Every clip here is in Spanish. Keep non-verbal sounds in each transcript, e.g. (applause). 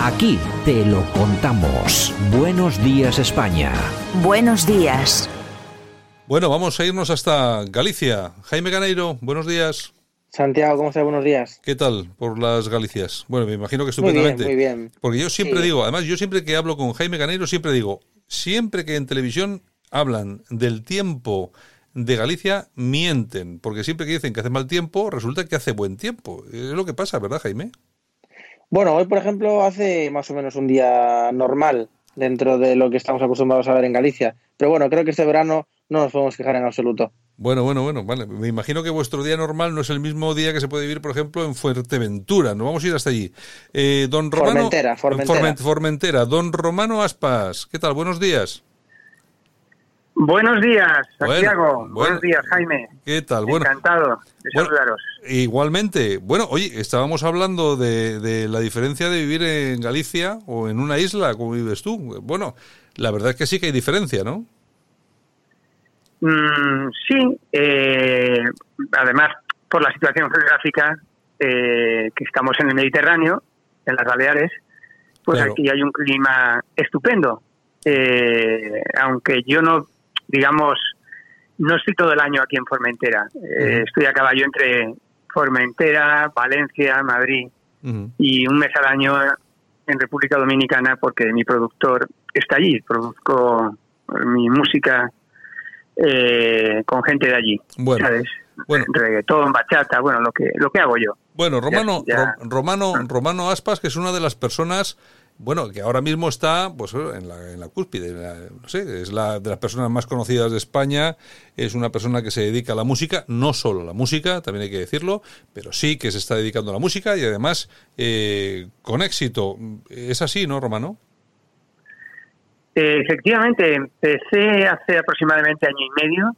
Aquí te lo contamos. Buenos días España. Buenos días. Bueno, vamos a irnos hasta Galicia. Jaime Ganeiro, buenos días. Santiago, ¿cómo estás? Buenos días. ¿Qué tal por las Galicias? Bueno, me imagino que estupendamente. Muy bien, muy bien. Porque yo siempre digo, además, yo siempre que hablo con Jaime Ganeiro, siempre digo, siempre que en televisión hablan del tiempo de Galicia, mienten. Porque siempre que dicen que hace mal tiempo, resulta que hace buen tiempo. Es lo que pasa, ¿verdad, Jaime? Bueno, hoy, por ejemplo, hace más o menos un día normal dentro de lo que estamos acostumbrados a ver en Galicia. Pero bueno, creo que este verano no nos podemos fijar en absoluto. Bueno, bueno, bueno, vale. Me imagino que vuestro día normal no es el mismo día que se puede vivir, por ejemplo, en Fuerteventura. No vamos a ir hasta allí. Eh, don Romano, Formentera, Formentera. Formentera. Don Romano Aspas, ¿qué tal? Buenos días. Buenos días, Santiago. Bueno, bueno. Buenos días, Jaime. ¿Qué tal? Bueno, Encantado de saludaros. Igualmente. Bueno, oye, estábamos hablando de, de la diferencia de vivir en Galicia o en una isla, como vives tú. Bueno, la verdad es que sí que hay diferencia, ¿no? Mm, sí, eh, además, por la situación geográfica, eh, que estamos en el Mediterráneo, en las Baleares, pues Claro. aquí hay un clima estupendo. Eh, aunque yo no, digamos, no estoy todo el año aquí en Formentera. Eh, Estoy a caballo entre Formentera, Valencia, Madrid y un mes al año en República Dominicana porque mi productor está allí. Produzco mi música eh, con gente de allí, Bueno, ¿sabes? bueno. Reggaetón, bachata, bueno, lo que lo que hago yo. Bueno, Romano, Ya- ya. Ro- Romano, Romano Aspas, que es una de las personas, bueno, que ahora mismo está, pues, en la, en la cúspide, no sé, es la de las personas más conocidas de España, es una persona que se dedica a la música, no solo a la música, también hay que decirlo, pero sí que se está dedicando a la música y además eh, con éxito. Es así, ¿no, Romano? Eh, efectivamente, empecé hace aproximadamente año y medio,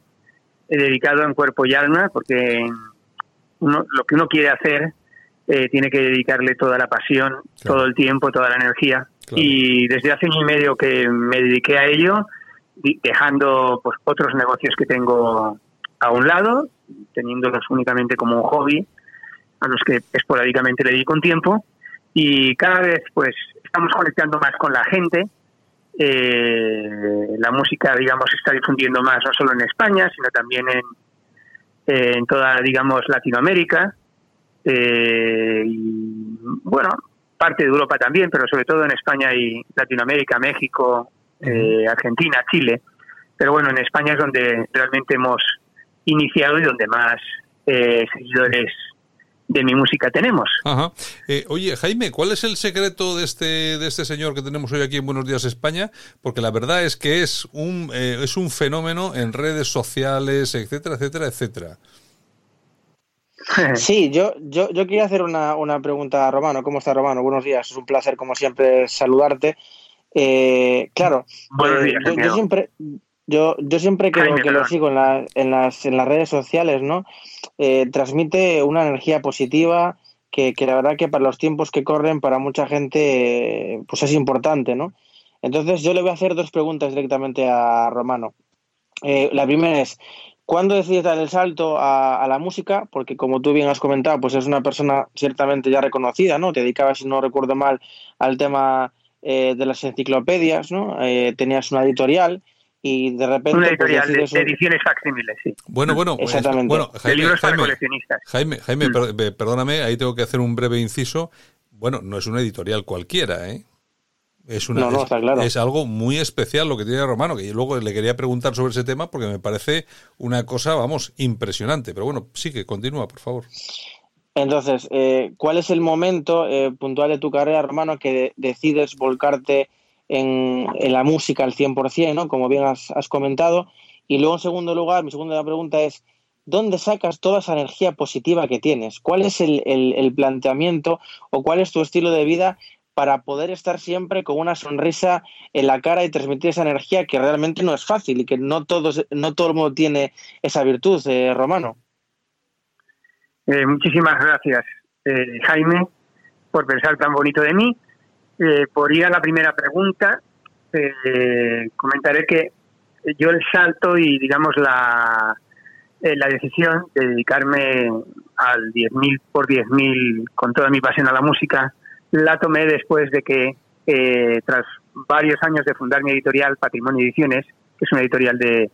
eh, dedicado en cuerpo y alma, porque uno- lo que uno quiere hacer eh, tiene que dedicarle toda la pasión, Claro. todo el tiempo, toda la energía. Claro. Y desde hace año y medio que me dediqué a ello, dejando pues otros negocios que tengo a un lado, teniéndolos únicamente como un hobby, a los que esporádicamente le dedico un tiempo, y cada vez pues estamos conectando más con la gente, eh, la música, digamos, se está difundiendo más no solo en España, sino también en, en toda, digamos, Latinoamérica. Eh, y, bueno, parte de Europa también, pero sobre todo en España y Latinoamérica, México, eh, Argentina, Chile. Pero bueno, en España es donde realmente hemos iniciado y donde más eh, seguidores de mi música tenemos. Ajá. Eh, oye, Jaime, ¿cuál es el secreto de este, de este señor que tenemos hoy aquí en Buenos Días España? Porque la verdad es que es un, eh, es un fenómeno en redes sociales, etcétera, etcétera, etcétera. (laughs) Sí, yo, yo, yo quería hacer una, una pregunta a Romano. ¿Cómo está Romano? Buenos días. Es un placer, como siempre, saludarte. Eh, claro, Buenos eh, yo, siempre, yo, yo siempre que, que lo sigo en, la- en, las, en las redes sociales, ¿no? Eh, transmite una energía positiva que, que la verdad que para los tiempos que corren, para mucha gente, pues es importante, ¿no? Entonces yo le voy a hacer dos preguntas directamente a Romano. Eh, la primera es, ¿cuándo decides dar el salto a, a la música? Porque como tú bien has comentado, pues es una persona ciertamente ya reconocida, ¿no? Te dedicabas, si no recuerdo mal, al tema eh, de las enciclopedias, ¿no? Eh, tenías una editorial y de repente... Una pues, editorial de, decides de ediciones facsímiles, sí. Bueno, bueno, eh, Exactamente. bueno, De Jaime, libros para Jaime, coleccionistas. Jaime, Jaime, Mm. pe- perdóname, ahí tengo que hacer un breve inciso. Bueno, no es una editorial cualquiera, ¿eh? Es, una, No, no, es, está claro. es algo muy especial lo que tiene Romano, que yo luego le quería preguntar sobre ese tema porque me parece una cosa, vamos, impresionante. Pero bueno, sí que continúa, por favor. Entonces, eh, ¿cuál es el momento eh, puntual de tu carrera, Romano, que de- decides volcarte en, en la música al 100%, ¿no? como bien has, has comentado? Y luego, en segundo lugar, mi segunda pregunta es, ¿dónde sacas toda esa energía positiva que tienes? ¿Cuál es el, el, planteamiento o cuál es tu estilo de vida para poder estar siempre con una sonrisa en la cara y transmitir esa energía que realmente no es fácil y que no, todos, no todo el mundo tiene esa virtud, eh, Romano? Eh, muchísimas gracias, eh, Jaime, por pensar tan bonito de mí. por ir a la primera pregunta, comentaré que yo el salto y, digamos, la, eh, la decisión de dedicarme al 10.000 por 10.000 con toda mi pasión a la música la tomé después de que, eh, tras varios años de fundar mi editorial Patrimonio Ediciones, que es una editorial de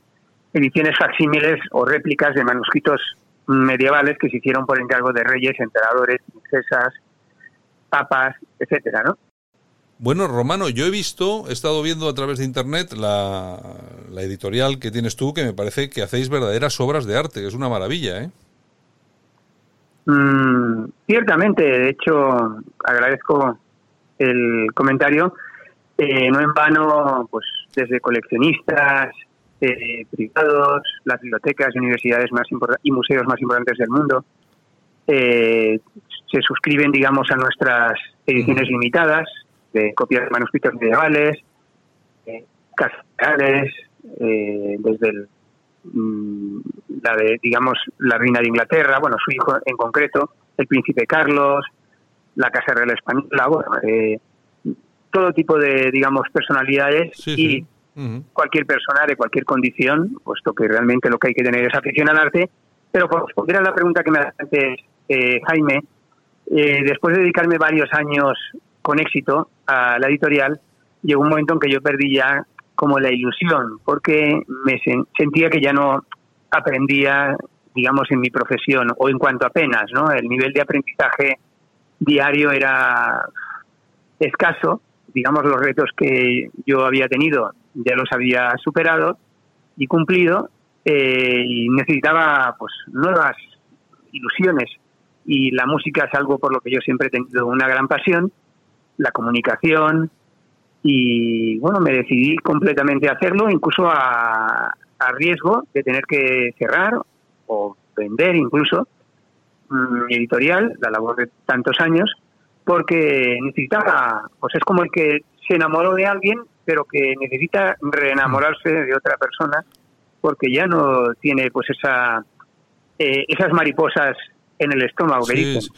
ediciones facsímiles o réplicas de manuscritos medievales que se hicieron por encargo de reyes, emperadores, princesas, papas, etcétera, ¿no? Bueno, Romano, yo he visto, he estado viendo a través de internet la, editorial que tienes tú, que me parece que hacéis verdaderas obras de arte, que es una maravilla, ¿eh? Mm, ciertamente, de hecho, agradezco el comentario. Eh, no en vano, pues desde coleccionistas, eh, privados, las bibliotecas y universidades más y museos más importantes del mundo eh, se suscriben, digamos, a nuestras ediciones limitadas de copias de manuscritos medievales, eh, eh, desde el, la de, digamos, la reina de Inglaterra, bueno, su hijo en concreto, el príncipe Carlos, la Casa Real Española, bueno, eh, todo tipo de, digamos, personalidades y cualquier persona de cualquier condición, puesto que realmente lo que hay que tener es afición al arte. Pero por responder a la pregunta que me hace eh, Jaime, eh, después de dedicarme varios años con éxito a la editorial, llegó un momento en que yo perdí ya como la ilusión, porque me sentía que ya no aprendía, digamos, en mi profesión, o en cuanto apenas, ¿no? El nivel de aprendizaje diario era escaso, digamos, los retos que yo había tenido ya los había superado y cumplido, eh, y necesitaba, pues, nuevas ilusiones. Y la música es algo por lo que yo siempre he tenido una gran pasión, la comunicación y bueno, me decidí completamente a hacerlo, incluso a, a riesgo de tener que cerrar o vender incluso mi editorial, la labor de tantos años, porque necesitaba, pues es como el que se enamoró de alguien, pero que necesita reenamorarse de otra persona, porque ya no tiene pues esa eh, esas mariposas en el estómago, que dicen.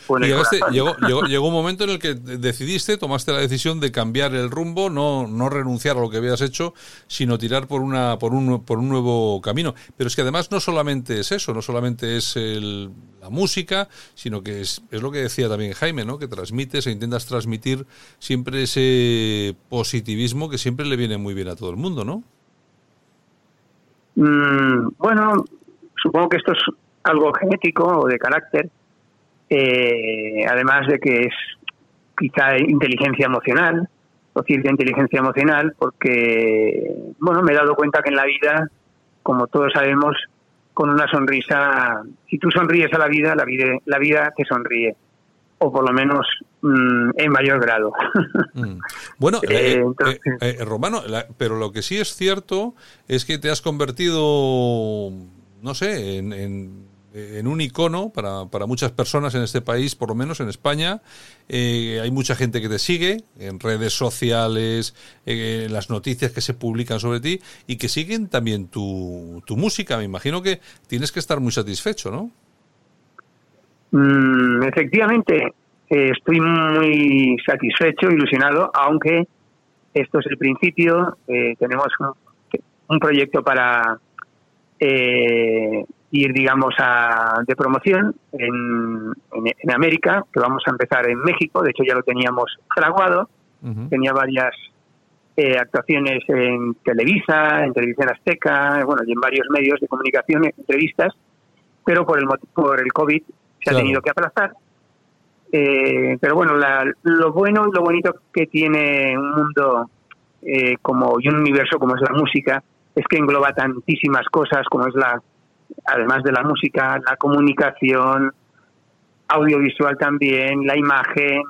llegó, (laughs) llegó, un momento en el que decidiste, tomaste la decisión de cambiar el rumbo, no, no renunciar a lo que habías hecho, sino tirar por, una, por, un, por un nuevo camino. Pero es que además no solamente es eso, no solamente es el, la música, sino que es, es lo que decía también Jaime, ¿no? que transmites e intentas transmitir siempre ese positivismo que siempre le viene muy bien a todo el mundo, ¿no? Mm, bueno, supongo que esto es algo genético o de carácter, eh, además de que es quizá inteligencia emocional o cierta inteligencia emocional, porque, bueno, me he dado cuenta que en la vida, como todos sabemos, con una sonrisa, si tú sonríes a la vida, la vida, la vida te sonríe o por lo menos mm, en mayor grado. (laughs) Mm. Bueno, eh, eh, Romano, pero lo que sí es cierto es que te has convertido, no sé, en en un icono para, para, muchas personas en este país, por lo menos en España. Eh, hay mucha gente que te sigue en redes sociales, eh, en las noticias que se publican sobre ti y que siguen también tu, tu música. Me imagino que tienes que estar muy satisfecho, ¿no? Mm, efectivamente, eh, estoy muy satisfecho, ilusionado, aunque esto es el principio. tenemos un, un, proyecto para ir, digamos, a, de promoción en, en, América, que vamos a empezar en México, de hecho ya lo teníamos fraguado, tenía varias eh, actuaciones en Televisa, en Televisión Azteca, bueno, y en varios medios de comunicación, entrevistas, pero por el, por el COVID se ha tenido que aplazar. Eh, pero bueno, lo bueno y lo bonito que tiene un mundo eh, como y un universo como es la música es que engloba tantísimas cosas como es la además de la música, la comunicación, audiovisual también, la imagen,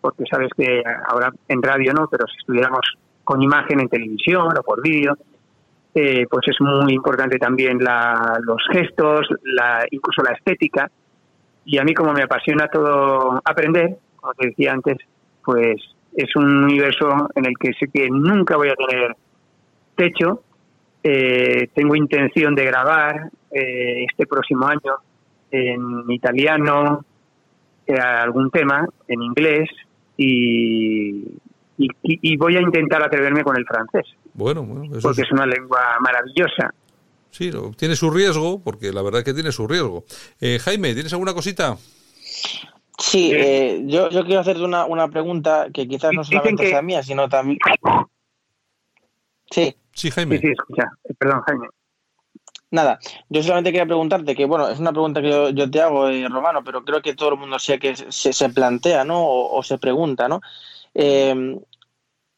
porque sabes que ahora en radio no, pero si estuviéramos con imagen en televisión o por vídeo, eh, pues es muy importante también la, los gestos, la, incluso la estética. Y a mí como me apasiona todo aprender, como te decía antes, pues es un universo en el que sé que nunca voy a tener techo. Eh, tengo intención de grabar eh, este próximo año en italiano eh, algún tema, en inglés y, y, voy a intentar atreverme con el francés. Bueno, porque es... una lengua maravillosa. Sí, tiene su riesgo, porque la verdad es que tiene su riesgo. Jaime, ¿tienes alguna cosita? Sí, eh, yo, yo quiero hacerte una, una pregunta que quizás no solamente sea mía, sino también... Sí. Sí, Jaime. Sí, sí, escucha. Eh, perdón, Jaime. Nada, yo solamente quería preguntarte que, bueno, es una pregunta que yo, te hago, eh, Romano, pero creo que todo el mundo sé que se, se plantea, ¿no? O, se pregunta, ¿no?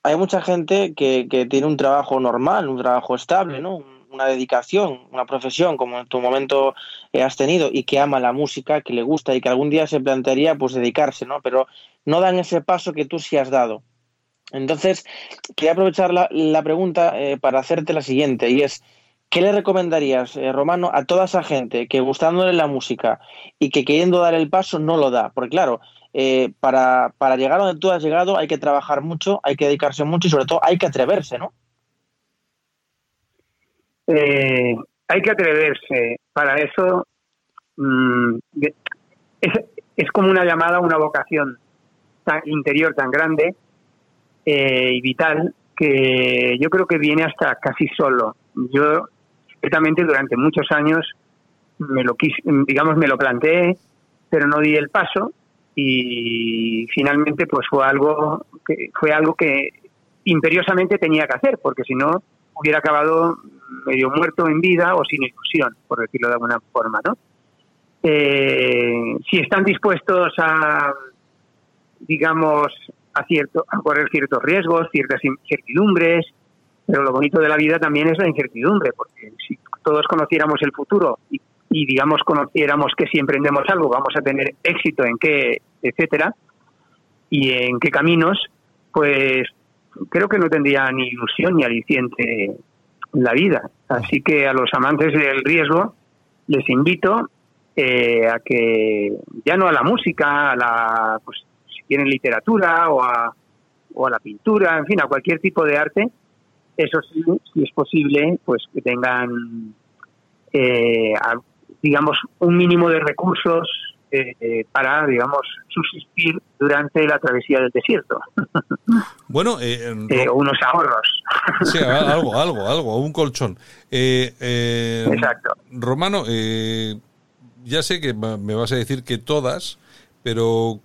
hay mucha gente que, que tiene un trabajo normal, un trabajo estable, ¿no? una dedicación, una profesión como en tu momento eh, has tenido y que ama la música, que le gusta y que algún día se plantearía pues dedicarse, ¿no? Pero no dan ese paso que tú sí has dado. Entonces, quería aprovechar la, pregunta eh, para hacerte la siguiente y es, ¿qué le recomendarías, eh, Romano, a toda esa gente que gustándole la música y que queriendo dar el paso no lo da? Porque claro, para, para llegar a donde tú has llegado hay que trabajar mucho, hay que dedicarse mucho y sobre todo hay que atreverse, ¿no? Eh, hay que atreverse. Para eso mm, es, como una llamada, una vocación tan interior tan grande eh, y vital que yo creo que viene hasta casi solo. Yo, ciertamente, durante muchos años me lo quise, digamos, me lo planteé, pero no di el paso y finalmente pues fue algo que fue algo que imperiosamente tenía que hacer porque si no hubiera acabado medio muerto en vida o sin ilusión, por decirlo de alguna forma, ¿no? Eh, si están dispuestos a, digamos, a, cierto, a correr ciertos riesgos, ciertas incertidumbres, pero lo bonito de la vida también es la incertidumbre, porque si todos conociéramos el futuro y, digamos, conociéramos que si emprendemos algo vamos a tener éxito en qué, etcétera, y en qué caminos, pues creo que no tendría ni ilusión ni aliciente la vida. Así que a los amantes del riesgo les invito eh, a que ya no a la música, a la, pues, quieren literatura o a, o a la pintura, en fin, a cualquier tipo de arte, eso sí, si es posible, pues que tengan, eh, digamos, un mínimo de recursos eh, para, digamos, subsistir durante la travesía del desierto. (laughs) Bueno, eh, eh, unos ahorros. Sí, algo, algo, algo, un colchón. Exacto. Romano, ya sé que me vas a decir que todas, pero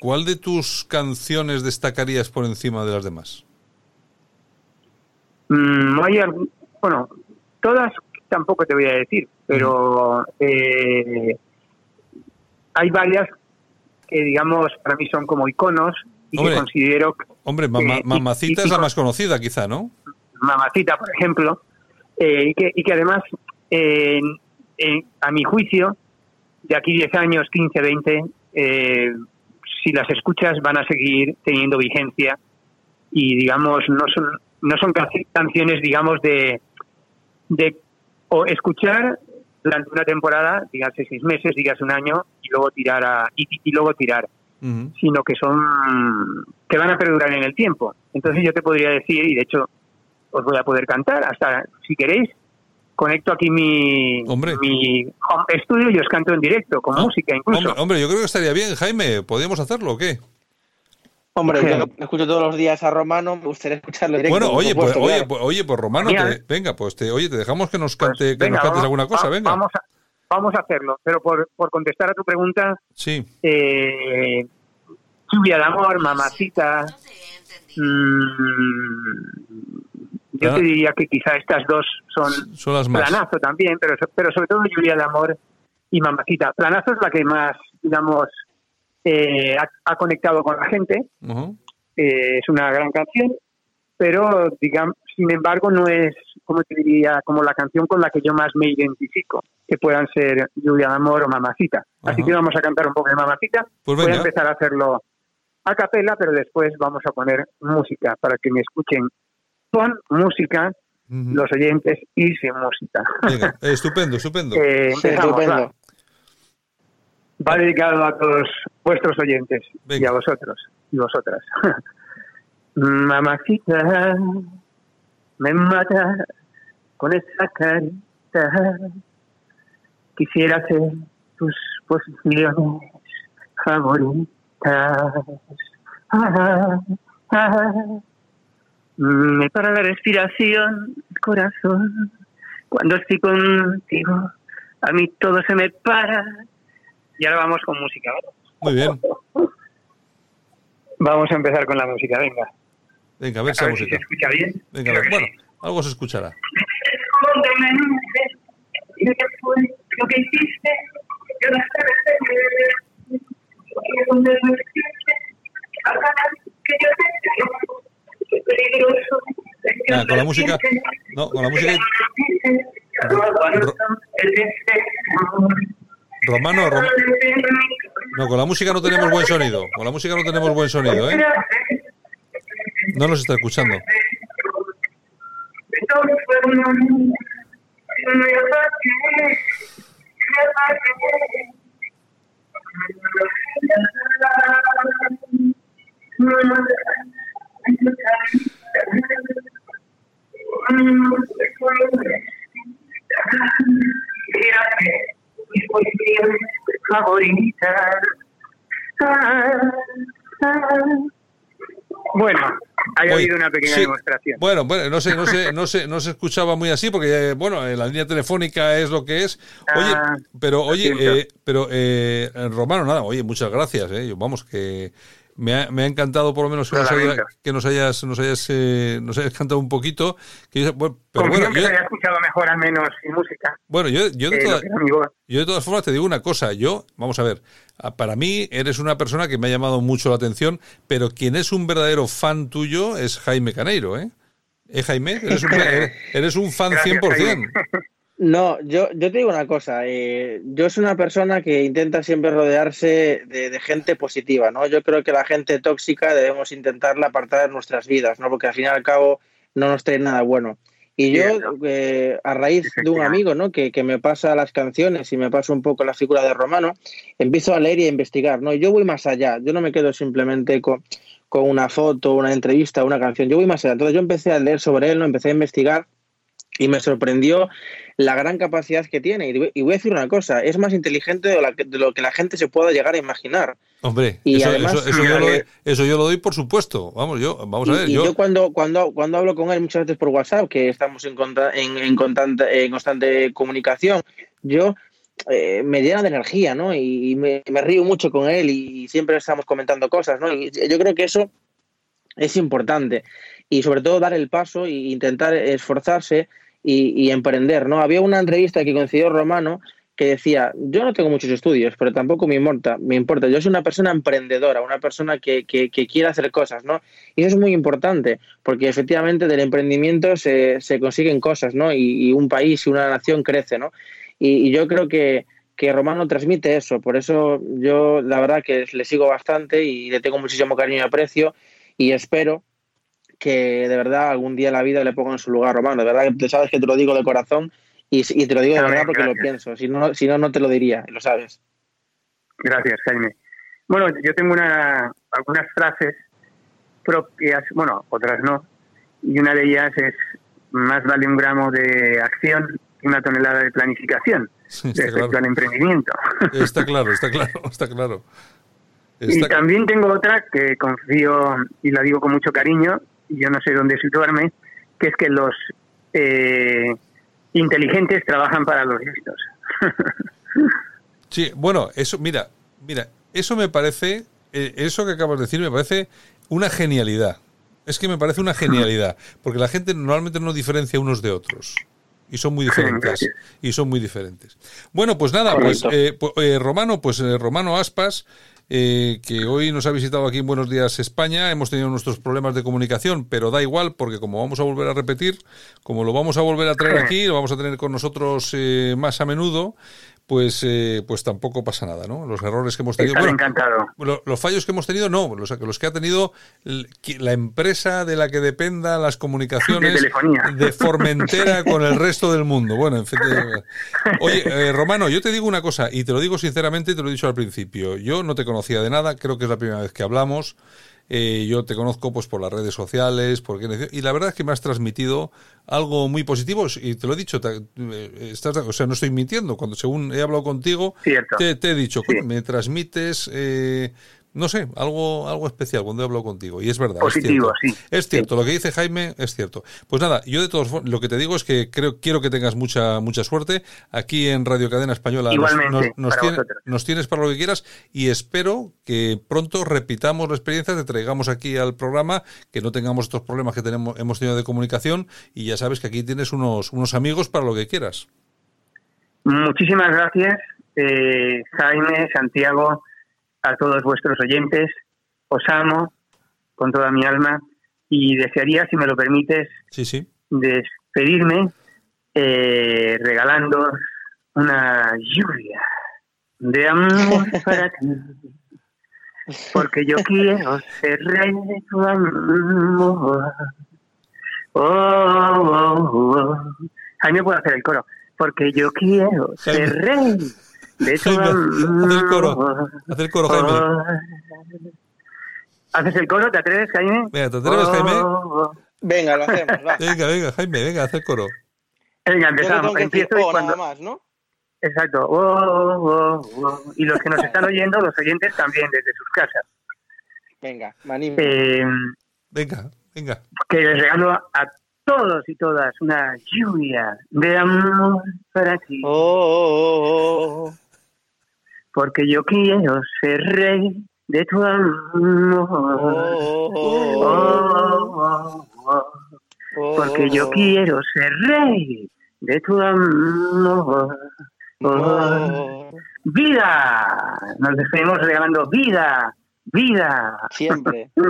¿cuál de tus canciones destacarías por encima de las demás? Mm, hay, bueno, todas tampoco te voy a decir, pero eh, hay varias que, digamos, para mí son como iconos y que considero... Hombre, Mamacita es la más conocida, quizá, ¿no? Mamacita, por ejemplo, eh, y, que, y que además, a mi juicio, de aquí 10 años, 15, 20, eh, si las escuchas van a seguir teniendo vigencia y, digamos, no son, no son canciones, digamos, de, de o escuchar durante una temporada, dígase seis meses, dígase un año, y luego tirar a, y, luego tirar, sino que son que van a perdurar en el tiempo. Entonces yo te podría decir, y de hecho os voy a poder cantar, hasta si queréis, conecto aquí mi, mi estudio y os canto en directo, con ah, música incluso. Hombre, yo creo que estaría bien, Jaime, ¿podríamos hacerlo o qué? Hombre, yo escucho todos los días a Romano, me gustaría escucharlo directo. Bueno, oye, pues, oye, pues, oye, pues Romano, venga, pues te, oye, te dejamos que nos pues cante, que nos cantes alguna cosa, venga. Vamos a, vamos a hacerlo, pero por, por contestar a tu pregunta, sí. Eh, lluvia de amor, mamacita. Mmm, yo te diría que quizá estas dos son, son las más. planazo también, pero, pero sobre todo lluvia de amor y mamacita. Planazo es la que más, digamos, eh, ha, conectado con la gente. Eh, es una gran canción, pero digamos, sin embargo no es, como te diría, como la canción con la que yo más me identifico, que puedan ser Lluvia de Amor o Mamacita. Así que vamos a cantar un poco de Mamacita. Pues Voy a empezar a hacerlo a capela, pero después vamos a poner música para que me escuchen con música los oyentes y sin música. Venga, (laughs) estupendo, estupendo. Eh, estupendo. va. Va dedicado a todos vuestros oyentes y Venga. a vosotros y vosotras. (laughs) Mamacita, me mata con esa carita. Quisiera hacer tus posiciones favoritas. Ah, ah. Me para la respiración, el corazón. Cuando estoy contigo, a mí todo se me para. Y ahora vamos con música, ¿vale? Muy bien. Vamos a empezar con la música, venga. Venga, a ver A esa ver si se música. escucha bien. Venga, Creo Bueno, sí. algo se escuchará. Lo que hiciste. Yo no sé que yo te. Ah, con la música. No, con la música. Romano, Rom- no, con la música no tenemos buen sonido. Con la música no tenemos buen sonido, ¿eh? No nos está escuchando. mis posiciones favoritas. Ah, ah. Bueno, ha Oye, habido una pequeña sí. demostración. Bueno, bueno, no sé, no sé, (laughs) no se, no se escuchaba muy así porque eh, bueno, eh, la línea telefónica es lo que es. Oye, Ah, pero oye, eh, pero eh, Romano, nada, oye, muchas gracias, eh. Vamos que me ha, me ha encantado por lo menos que nos, haya- que nos hayas, nos hayas, eh, nos hayas cantado un poquito. Que yo- bueno, pero Confío bueno, en que yo, se haya escuchado mejor al menos sin música. bueno, yo, yo de eh, voz. yo de todas formas te digo una cosa, yo, vamos a ver, para mí eres una persona que me ha llamado mucho la atención, pero quien es un verdadero fan tuyo es Jaime Caneiro, ¿eh? ¿Eh, Jaime? Eres un, (laughs) eres- eres un fan Gracias, 100%. Jaime. (laughs) No, yo, yo te digo una cosa, eh, yo soy una persona que intenta siempre rodearse de, de gente positiva, ¿no? Yo creo que la gente tóxica debemos intentarla apartar de nuestras vidas, ¿no? Porque al fin y al cabo no nos trae nada bueno. Y yo, eh, a raíz de un amigo, ¿no? Que, que me pasa las canciones y me pasa un poco la figura de Romano, empiezo a leer y a investigar, ¿no? Y yo voy más allá, yo no me quedo simplemente con, con una foto, una entrevista, una canción, yo voy más allá. Entonces yo empecé a leer sobre él, ¿no? Empecé a investigar y me sorprendió la gran capacidad que tiene. Y voy- a decir una cosa, es más inteligente de, lo que la gente se pueda llegar a imaginar. Hombre, Y eso, además, eso- eso yo lo doy, eso yo lo doy por supuesto. Vamos, yo, vamos a ver, y yo, yo, cuando, cuando, cuando hablo con él muchas veces por WhatsApp, que estamos en, conta- en, en constante, en constante comunicación, yo eh, me llena de energía, ¿no? Y, y me, me río mucho con él y siempre estamos comentando cosas, ¿no? Y yo creo que eso es importante. Y sobre todo dar el paso e intentar esforzarse y, emprender, ¿no? Había una entrevista que coincidió Romano que decía, yo no tengo muchos estudios, pero tampoco me importa, me importa. Yo soy una persona emprendedora, una persona que, que, que quiere hacer cosas, ¿no? Y eso es muy importante, porque efectivamente del emprendimiento se, se consiguen cosas, ¿no? Y, y un país y una nación crece, ¿no? Y, y yo creo que, que Romano transmite eso, por eso yo la verdad que le sigo bastante y le tengo muchísimo cariño y aprecio y espero que de verdad algún día en la vida le ponga en su lugar, Romano. De verdad que tú sabes que te lo digo de corazón y, y te lo digo de verdad porque lo pienso. Si no, si no, no te lo diría, lo sabes. Gracias, Jaime. Bueno, yo tengo una, algunas frases propias, bueno, otras no, y una de ellas es, más vale un gramo de acción que una tonelada de planificación (laughs) Sí, está respecto claro. al emprendimiento. (laughs) está claro, está claro, está claro. Y también tengo otra que confío y la digo con mucho cariño, yo no sé dónde situarme, que es que los eh, inteligentes trabajan para los listos. (laughs) Sí, bueno, eso, mira, mira, eso me parece, eh, eso que acabas de decir me parece una genialidad. Es que me parece una genialidad, porque la gente normalmente no diferencia unos de otros. Y son muy diferentes. Gracias. Y son muy diferentes. Bueno, pues nada, pues eh, pu- eh, Romano, pues eh, Romano Aspas, eh, que hoy nos ha visitado aquí en Buenos Días España. Hemos tenido nuestros problemas de comunicación, pero da igual porque como vamos a volver a repetir, como lo vamos a volver a traer aquí, lo vamos a tener con nosotros eh, más a menudo, pues eh, pues tampoco pasa nada, ¿no? Los errores que hemos tenido. Estaré encantado. lo- los fallos que hemos tenido, no. Los, los que ha tenido la empresa de la que dependan las comunicaciones De (laughs) Formentera con el resto del mundo. Bueno, en fin. de- Oye, eh, Romano, yo te digo una cosa, y te lo digo sinceramente, y te lo he dicho al principio. Yo no te conocía de nada, creo que es la primera vez que hablamos. Eh, yo te conozco pues por las redes sociales, por quién- y la verdad es que me has transmitido algo muy positivo y te lo he dicho, te- eh, estás, o sea, no estoy mintiendo, cuando según he hablado contigo, te, te he dicho, Sí. me transmites, eh, no sé, algo, algo especial cuando he hablado contigo. Y es verdad. Positivo, es cierto. sí. Es cierto, lo que dice Jaime es cierto. Pues nada, yo de todos lo que te digo es que creo, quiero que tengas mucha, mucha suerte. Aquí en Radio Cadena Española nos- Igualmente, nos, tiene- nos tienes para lo que quieras y espero que pronto repitamos la experiencia, te traigamos aquí al programa, que no tengamos estos problemas que tenemos, hemos tenido de comunicación y ya sabes que aquí tienes unos, unos amigos para lo que quieras. Muchísimas gracias, eh, Jaime, Santiago, a todos vuestros oyentes. Os amo con toda mi alma y desearía, si me lo permites, Sí, sí. despedirme eh, regalando una lluvia de amor (laughs) para ti. Porque yo quiero ser rey de tu amor. Oh, oh, oh. Jaime puede hacer el coro. Porque yo quiero ser rey de tu (laughs) Jaime, haz el coro. Haz el coro, Jaime. ¿Haces el coro? ¿Te atreves, Jaime? Venga, ¿te atreves, Jaime? Oh, oh. Venga, lo hacemos, va. (laughs) Venga, venga, Jaime, venga, haz el coro. Venga, no empezamos. decir Empiezo y oh, cuando... nada más, ¿no? Exacto. Oh, oh, oh. Y los que nos están oyendo, los oyentes también desde sus casas. Venga, me animo. Eh, Venga, venga. que les regalo a todos y todas una lluvia de amor para ti. Oh, oh, oh, oh. Porque yo quiero ser rey de tu amor. Oh, oh, oh. Porque yo quiero ser rey de tu amor. Vida. Nos despedimos regalando vida, vida. siempre. (laughs)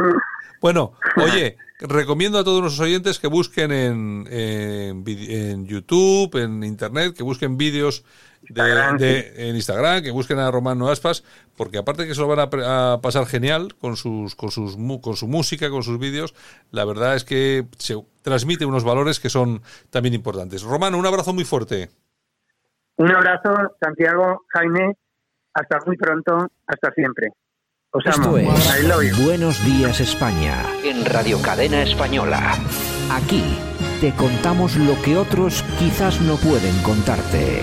Bueno, oye, recomiendo a todos nuestros oyentes que busquen en, en, en YouTube, en Internet, que busquen vídeos de, en Instagram, que busquen a Romano Aspas, porque aparte que se lo van a, pasar genial con sus, con sus mu- con su música, con sus vídeos, la verdad es que se transmite unos valores que son también importantes. Romano, un abrazo muy fuerte. Un abrazo, Santiago, Jaime. Hasta muy pronto, hasta siempre. Os amo. Esto es I love you. Buenos Días España en Radio Cadena Española. Aquí te contamos lo que otros quizás no pueden contarte.